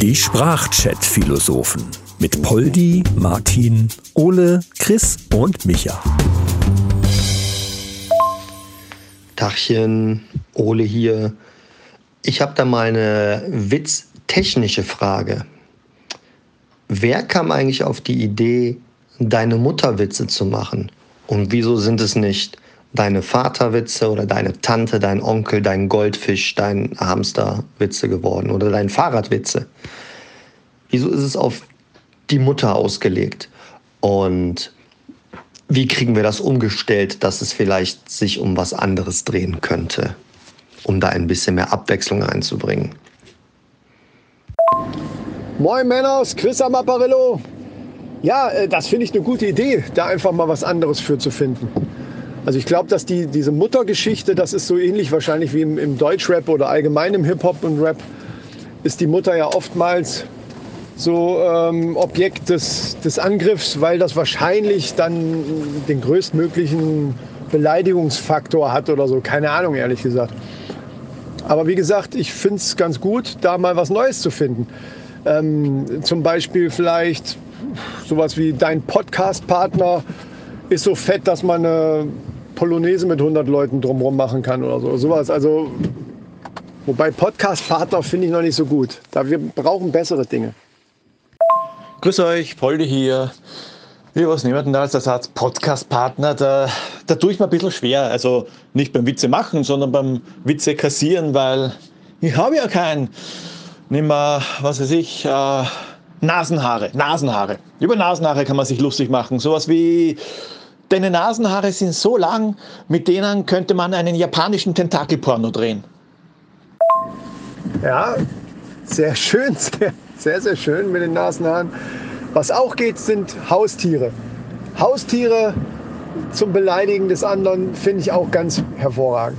Die Sprachchat-Philosophen mit Poldi, Martin, Ole, Chris und Micha. Tachchen, Ole hier. Ich habe da mal eine witztechnische Frage. Wer kam eigentlich auf die Idee, deine Mutterwitze zu machen? Und wieso sind es nicht deine Vaterwitze oder deine Tante, dein Onkel, dein Goldfisch, dein Hamsterwitze geworden oder dein Fahrradwitze? Wieso ist es auf die Mutter ausgelegt? Und wie kriegen wir das umgestellt, dass es vielleicht sich um was anderes drehen könnte, um da ein bisschen mehr Abwechslung reinzubringen? Moin Männers, Chris am Apparillo. Ja, äh, das finde ich eine gute Idee, da einfach mal was anderes für zu finden. Also ich glaube, dass die, diese Muttergeschichte, das ist so ähnlich wahrscheinlich wie im, im Deutschrap oder allgemein im Hip-Hop und Rap, ist die Mutter ja oftmals so ähm, Objekt des, des Angriffs, weil das wahrscheinlich dann den größtmöglichen Beleidigungsfaktor hat oder so. Keine Ahnung, ehrlich gesagt. Aber wie gesagt, ich finde es ganz gut, da mal was Neues zu finden. Ähm, zum Beispiel vielleicht sowas wie dein Podcast-Partner ist so fett, dass man eine Polonaise mit 100 Leuten drumherum machen kann oder so. Sowas. Also, wobei Podcast-Partner finde ich noch nicht so gut. Da wir brauchen bessere Dinge. Grüß euch, Poldi hier. Wie was nehmen wir denn da als Ersatz? Podcast-Partner, da, da tue ich mir ein bisschen schwer. Also nicht beim Witze machen, sondern beim Witze kassieren, weil ich habe ja keinen. Nimm mal, was weiß ich, äh, Nasenhaare. Nasenhaare. Über Nasenhaare kann man sich lustig machen. Sowas wie, deine Nasenhaare sind so lang, mit denen könnte man einen japanischen Tentakelporno drehen. Ja, sehr schön, sehr, sehr, schön mit den Nasenhaaren. Was auch geht, sind Haustiere. Haustiere zum Beleidigen des anderen finde ich auch ganz hervorragend.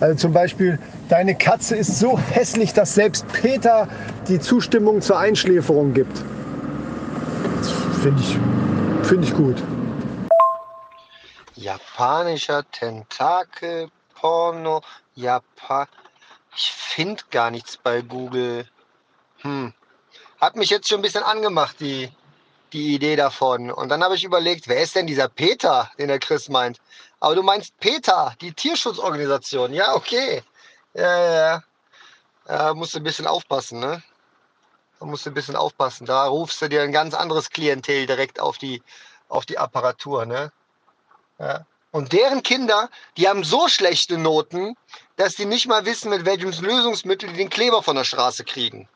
Also zum Beispiel, deine Katze ist so hässlich, dass selbst Peter die Zustimmung zur Einschläferung gibt. Das finde ich, find ich gut. Japanischer Tentakel-Porno, Japan. Ich finde gar nichts bei Google. Hm. Hat mich jetzt schon ein bisschen angemacht, die, die Idee davon. Und dann habe ich überlegt, wer ist denn dieser Peter, den der Chris meint? Aber du meinst Peter, die Tierschutzorganisation. Ja, okay. Ja, ja, ja. Da musst du ein bisschen aufpassen, ne? Da musst du ein bisschen aufpassen. Da rufst du dir ein ganz anderes Klientel direkt auf die, auf die Apparatur, ne? Ja. Und deren Kinder, die haben so schlechte Noten, dass die nicht mal wissen, mit welchem Lösungsmittel die den Kleber von der Straße kriegen.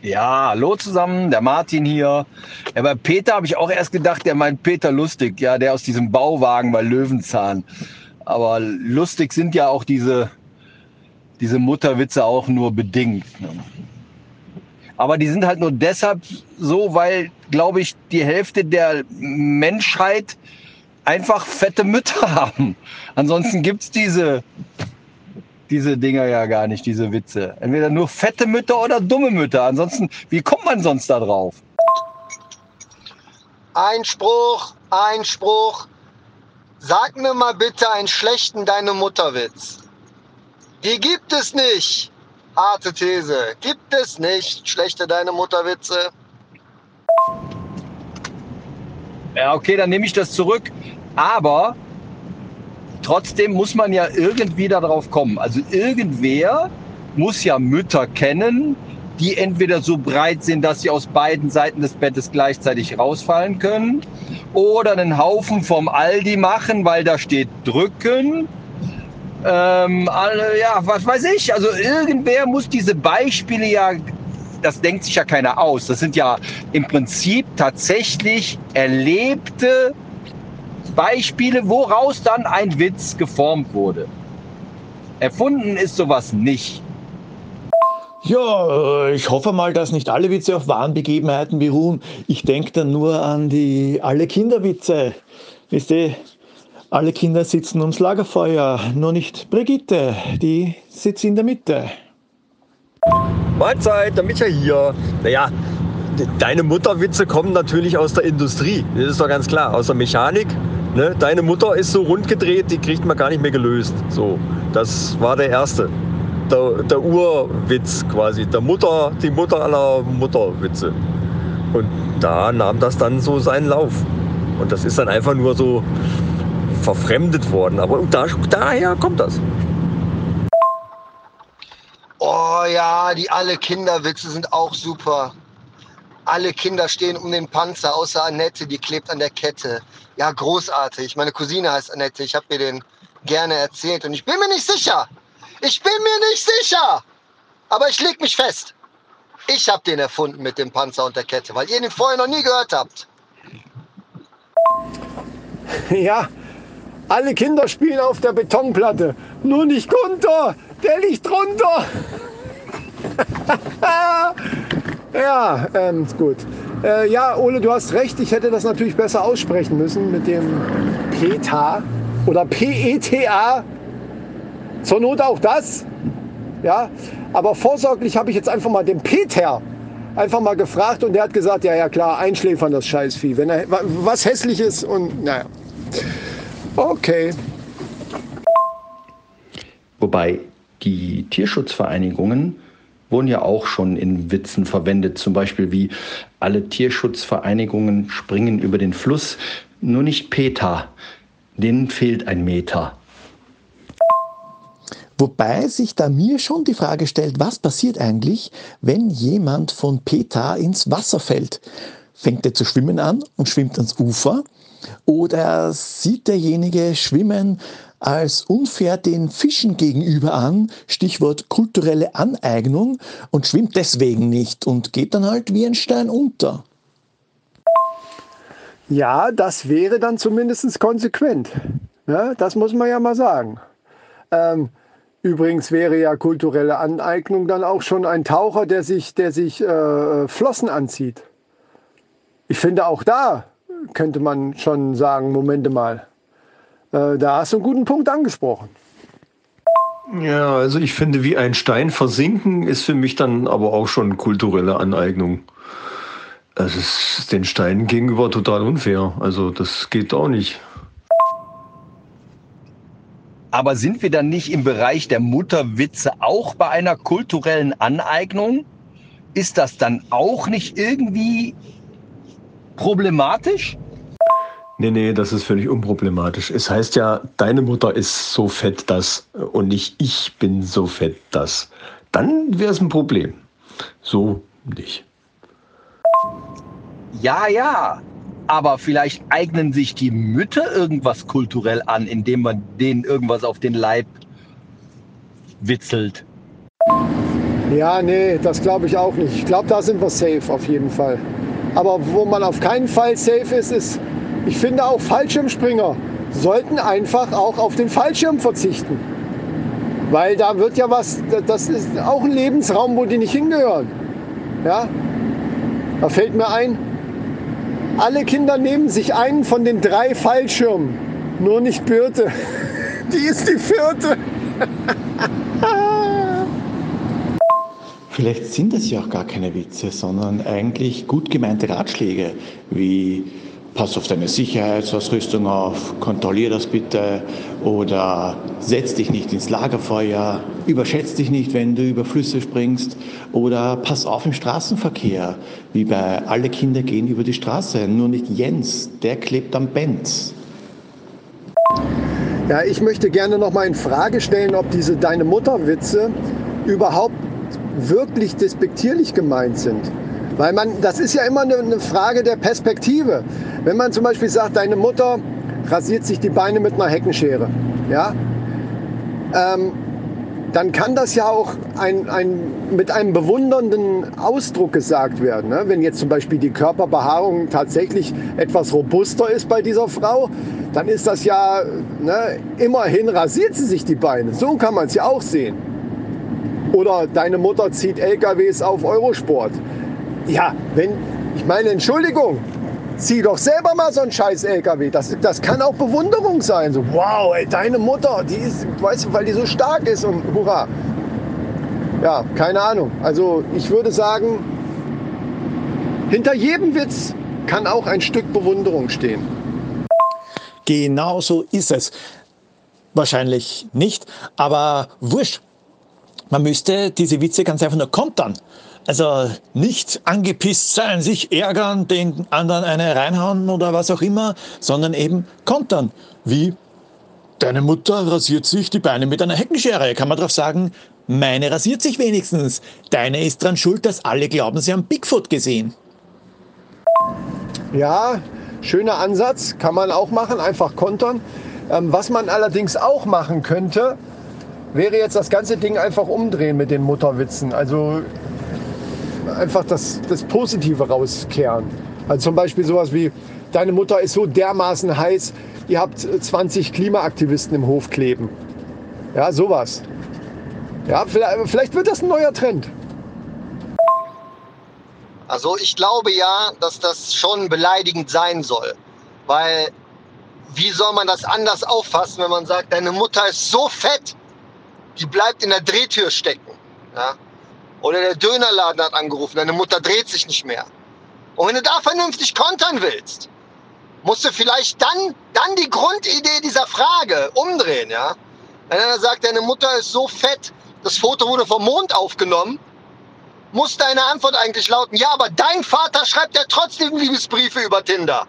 Ja, hallo zusammen, der Martin hier. Ja, bei Peter habe ich auch erst gedacht, der meint Peter Lustig, ja, der aus diesem Bauwagen bei Löwenzahn. Aber lustig sind ja auch diese, diese Mutterwitze auch nur bedingt. Ne? Aber die sind halt nur deshalb so, weil, glaube ich, die Hälfte der Menschheit einfach fette Mütter haben. Ansonsten gibt's diese, diese Dinger ja gar nicht, diese Witze. Entweder nur fette Mütter oder dumme Mütter. Ansonsten, wie kommt man sonst da drauf? Einspruch, Einspruch. Sag mir mal bitte einen schlechten Deine Mutterwitz. Die gibt es nicht. Harte These. Gibt es nicht schlechte Deine Mutterwitze? Ja, okay, dann nehme ich das zurück. Aber trotzdem muss man ja irgendwie darauf kommen. Also irgendwer muss ja Mütter kennen, die entweder so breit sind, dass sie aus beiden Seiten des Bettes gleichzeitig rausfallen können, oder einen Haufen vom Aldi machen, weil da steht drücken ähm, alle, ja, was weiß ich. Also irgendwer muss diese Beispiele ja, das denkt sich ja keiner aus. Das sind ja im Prinzip tatsächlich erlebte Beispiele, woraus dann ein Witz geformt wurde. Erfunden ist sowas nicht. Ja, äh, ich hoffe mal, dass nicht alle Witze auf wahren Begebenheiten beruhen. Ich denke dann nur an die alle Kinderwitze. Wisst ihr, alle Kinder sitzen ums Lagerfeuer, nur nicht Brigitte, die sitzt in der Mitte. Mahlzeit, der Micha hier. Naja, deine Mutterwitze kommen natürlich aus der Industrie. Das ist doch ganz klar. Aus der Mechanik, Ne? Deine Mutter ist so rund gedreht, die kriegt man gar nicht mehr gelöst. So, das war der erste. Der, der Urwitz quasi. Der Mutter, die Mutter aller Mutterwitze. Und da nahm das dann so seinen Lauf. Und das ist dann einfach nur so verfremdet worden. Aber da, daher kommt das. Oh ja, die alle Kinderwitze sind auch super. Alle Kinder stehen um den Panzer, außer Annette, die klebt an der Kette. Ja, großartig. Meine Cousine heißt Annette. Ich habe mir den gerne erzählt und ich bin mir nicht sicher. Ich bin mir nicht sicher. Aber ich leg mich fest. Ich habe den erfunden mit dem Panzer und der Kette, weil ihr den vorher noch nie gehört habt. Ja, alle Kinder spielen auf der Betonplatte. Nur nicht Gunter, der liegt drunter. ja, ähm, gut. Äh, ja, Ole, du hast recht. Ich hätte das natürlich besser aussprechen müssen mit dem PETA oder PETA. Zur Not auch das. Ja, aber vorsorglich habe ich jetzt einfach mal den Peter einfach mal gefragt und der hat gesagt, ja, ja klar, einschläfern das Scheißvieh. Wenn er was hässliches und naja. Okay. Wobei die Tierschutzvereinigungen wurden ja auch schon in Witzen verwendet, zum Beispiel wie alle Tierschutzvereinigungen springen über den Fluss, nur nicht Peter, denen fehlt ein Meter. Wobei sich da mir schon die Frage stellt, was passiert eigentlich, wenn jemand von PETA ins Wasser fällt? Fängt er zu schwimmen an und schwimmt ans Ufer? Oder sieht derjenige Schwimmen als unfair den Fischen gegenüber an, Stichwort kulturelle Aneignung, und schwimmt deswegen nicht und geht dann halt wie ein Stein unter? Ja, das wäre dann zumindest konsequent. Ja, das muss man ja mal sagen. Ähm, Übrigens wäre ja kulturelle Aneignung dann auch schon ein Taucher, der sich, der sich äh, Flossen anzieht. Ich finde auch da könnte man schon sagen, Momente mal, äh, da hast du einen guten Punkt angesprochen. Ja, also ich finde, wie ein Stein versinken ist für mich dann aber auch schon kulturelle Aneignung. Es ist den Steinen gegenüber total unfair. Also das geht auch nicht. Aber sind wir dann nicht im Bereich der Mutterwitze auch bei einer kulturellen Aneignung? Ist das dann auch nicht irgendwie problematisch? Nee, nee, das ist völlig unproblematisch. Es heißt ja, deine Mutter ist so fett, das und nicht ich bin so fett, das. Dann wäre es ein Problem. So nicht. Ja, ja, aber vielleicht eignen sich die Mütter irgendwas kulturell an, indem man denen irgendwas auf den Leib witzelt. Ja, nee, das glaube ich auch nicht. Ich glaube, da sind wir safe auf jeden Fall. Aber wo man auf keinen Fall safe ist, ist, ich finde auch Fallschirmspringer sollten einfach auch auf den Fallschirm verzichten. Weil da wird ja was, das ist auch ein Lebensraum, wo die nicht hingehören. Ja? Da fällt mir ein, alle Kinder nehmen sich einen von den drei Fallschirmen. Nur nicht Birte. Die ist die vierte. Vielleicht sind es ja auch gar keine Witze, sondern eigentlich gut gemeinte Ratschläge wie pass auf deine Sicherheitsausrüstung auf, kontrollier das bitte oder setz dich nicht ins Lagerfeuer, überschätz dich nicht, wenn du über Flüsse springst oder pass auf im Straßenverkehr, wie bei alle Kinder gehen über die Straße, nur nicht Jens, der klebt am Benz. Ja, ich möchte gerne noch mal in Frage stellen, ob diese deine Mutterwitze überhaupt wirklich despektierlich gemeint sind. Weil man, das ist ja immer eine Frage der Perspektive. Wenn man zum Beispiel sagt, deine Mutter rasiert sich die Beine mit einer Heckenschere, ja, ähm, dann kann das ja auch ein, ein, mit einem bewundernden Ausdruck gesagt werden. Ne? Wenn jetzt zum Beispiel die Körperbehaarung tatsächlich etwas robuster ist bei dieser Frau, dann ist das ja, ne, immerhin rasiert sie sich die Beine. So kann man es ja auch sehen. Oder deine Mutter zieht LKWs auf Eurosport. Ja, wenn, ich meine, Entschuldigung, zieh doch selber mal so einen scheiß LKW. Das, das kann auch Bewunderung sein. So, wow, ey, deine Mutter, die ist, weißt du, weil die so stark ist und hurra. Ja, keine Ahnung. Also ich würde sagen, hinter jedem Witz kann auch ein Stück Bewunderung stehen. Genau so ist es. Wahrscheinlich nicht, aber wurscht. Man müsste diese Witze ganz einfach nur kontern. Also nicht angepisst sein, sich ärgern, den anderen eine reinhauen oder was auch immer, sondern eben kontern. Wie deine Mutter rasiert sich die Beine mit einer Heckenschere. Kann man darauf sagen, meine rasiert sich wenigstens. Deine ist dran schuld, dass alle glauben, sie haben Bigfoot gesehen. Ja, schöner Ansatz, kann man auch machen, einfach kontern. Ähm, was man allerdings auch machen könnte, wäre jetzt das ganze Ding einfach umdrehen mit den Mutterwitzen. Also einfach das, das Positive rauskehren. Also zum Beispiel sowas wie, deine Mutter ist so dermaßen heiß, ihr habt 20 Klimaaktivisten im Hof kleben. Ja, sowas. Ja, vielleicht, vielleicht wird das ein neuer Trend. Also ich glaube ja, dass das schon beleidigend sein soll. Weil wie soll man das anders auffassen, wenn man sagt, deine Mutter ist so fett, die bleibt in der Drehtür stecken. Ja? Oder der Dönerladen hat angerufen, deine Mutter dreht sich nicht mehr. Und wenn du da vernünftig kontern willst, musst du vielleicht dann, dann die Grundidee dieser Frage umdrehen, ja. Wenn einer sagt, deine Mutter ist so fett, das Foto wurde vom Mond aufgenommen, muss deine Antwort eigentlich lauten, ja, aber dein Vater schreibt ja trotzdem Liebesbriefe über Tinder.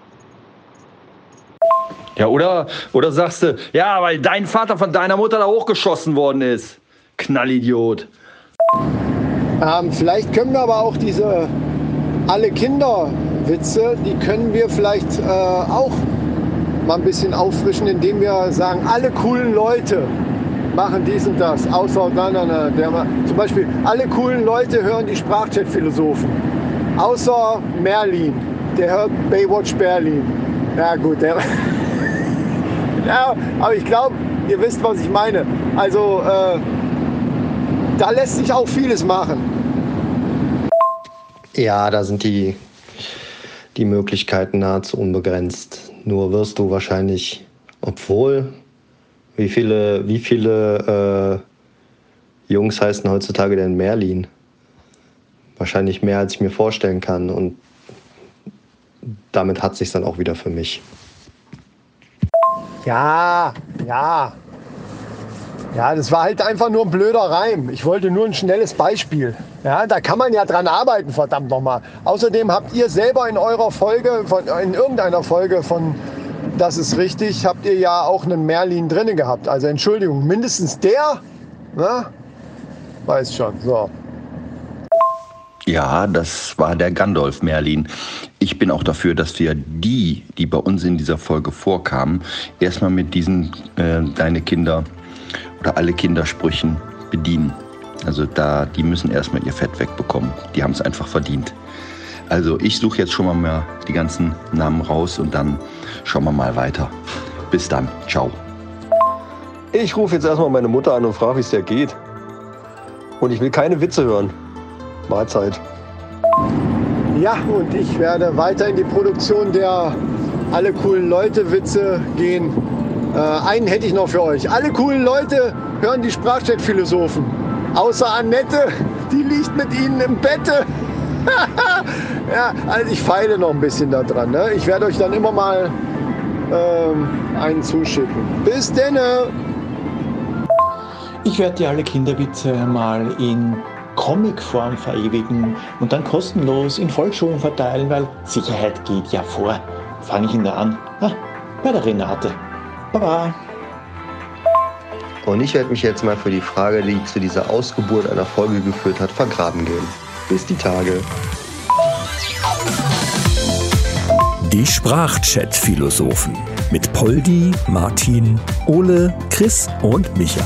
Ja, oder, oder sagst du, ja, weil dein Vater von deiner Mutter da hochgeschossen worden ist. Knallidiot. Ähm, vielleicht können wir aber auch diese alle Kinderwitze, die können wir vielleicht äh, auch mal ein bisschen auffrischen, indem wir sagen, alle coolen Leute machen dies und das, außer na, na, na, der, zum Beispiel alle coolen Leute hören die Sprachchat-Philosophen, außer Merlin, der hört Baywatch Berlin. Ja gut, der, ja, aber ich glaube, ihr wisst, was ich meine. Also äh, da lässt sich auch vieles machen. Ja, da sind die, die Möglichkeiten nahezu unbegrenzt. Nur wirst du wahrscheinlich, obwohl, wie viele, wie viele äh, Jungs heißen heutzutage denn Merlin? Wahrscheinlich mehr, als ich mir vorstellen kann. Und damit hat sich dann auch wieder für mich. Ja, ja. Ja, das war halt einfach nur ein blöder Reim. Ich wollte nur ein schnelles Beispiel. Ja, da kann man ja dran arbeiten, verdammt nochmal. Außerdem habt ihr selber in eurer Folge, von, in irgendeiner Folge von Das ist richtig, habt ihr ja auch einen Merlin drinne gehabt. Also Entschuldigung, mindestens der, ne? Weiß schon, so. Ja, das war der Gandalf Merlin. Ich bin auch dafür, dass wir die, die bei uns in dieser Folge vorkamen, erstmal mit diesen äh, deine Kinder oder alle Kindersprüchen bedienen. Also da, die müssen erstmal ihr Fett wegbekommen. Die haben es einfach verdient. Also ich suche jetzt schon mal mehr die ganzen Namen raus und dann schauen wir mal weiter. Bis dann. Ciao. Ich rufe jetzt erstmal meine Mutter an und frage, wie es dir geht. Und ich will keine Witze hören. Mahlzeit. Ja, und ich werde weiter in die Produktion der alle coolen Leute Witze gehen. Äh, einen hätte ich noch für euch. Alle coolen Leute hören die Sprachchat-Philosophen. Außer Annette, die liegt mit ihnen im Bette. ja, also ich feile noch ein bisschen daran. Ne? Ich werde euch dann immer mal ähm, einen zuschicken. Bis denne! Ich werde dir alle Kinderwitze mal in Comicform verewigen und dann kostenlos in Volksschulen verteilen, weil Sicherheit geht ja vor. Fange ich ihn da an? Ah, bei der Renate. Baba. Und ich werde mich jetzt mal für die Frage, die zu dieser Ausgeburt einer Folge geführt hat, vergraben gehen. Bis die Tage. Die Sprachchat-Philosophen mit Poldi, Martin, Ole, Chris und Micha.